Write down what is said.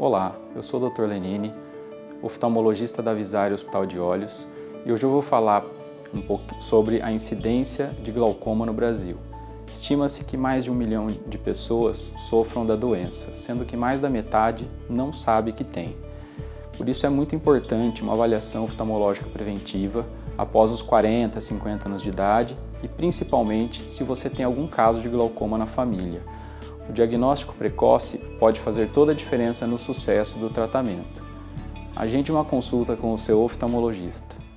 Olá, eu sou o Dr. Lenine, oftalmologista da Visário Hospital de Olhos, e hoje eu vou falar um pouco sobre a incidência de glaucoma no Brasil. Estima-se que mais de um milhão de pessoas sofram da doença, sendo que mais da metade não sabe que tem. Por isso é muito importante uma avaliação oftalmológica preventiva após os 40, 50 anos de idade e principalmente se você tem algum caso de glaucoma na família o diagnóstico precoce pode fazer toda a diferença no sucesso do tratamento. Agende uma consulta com o seu oftalmologista.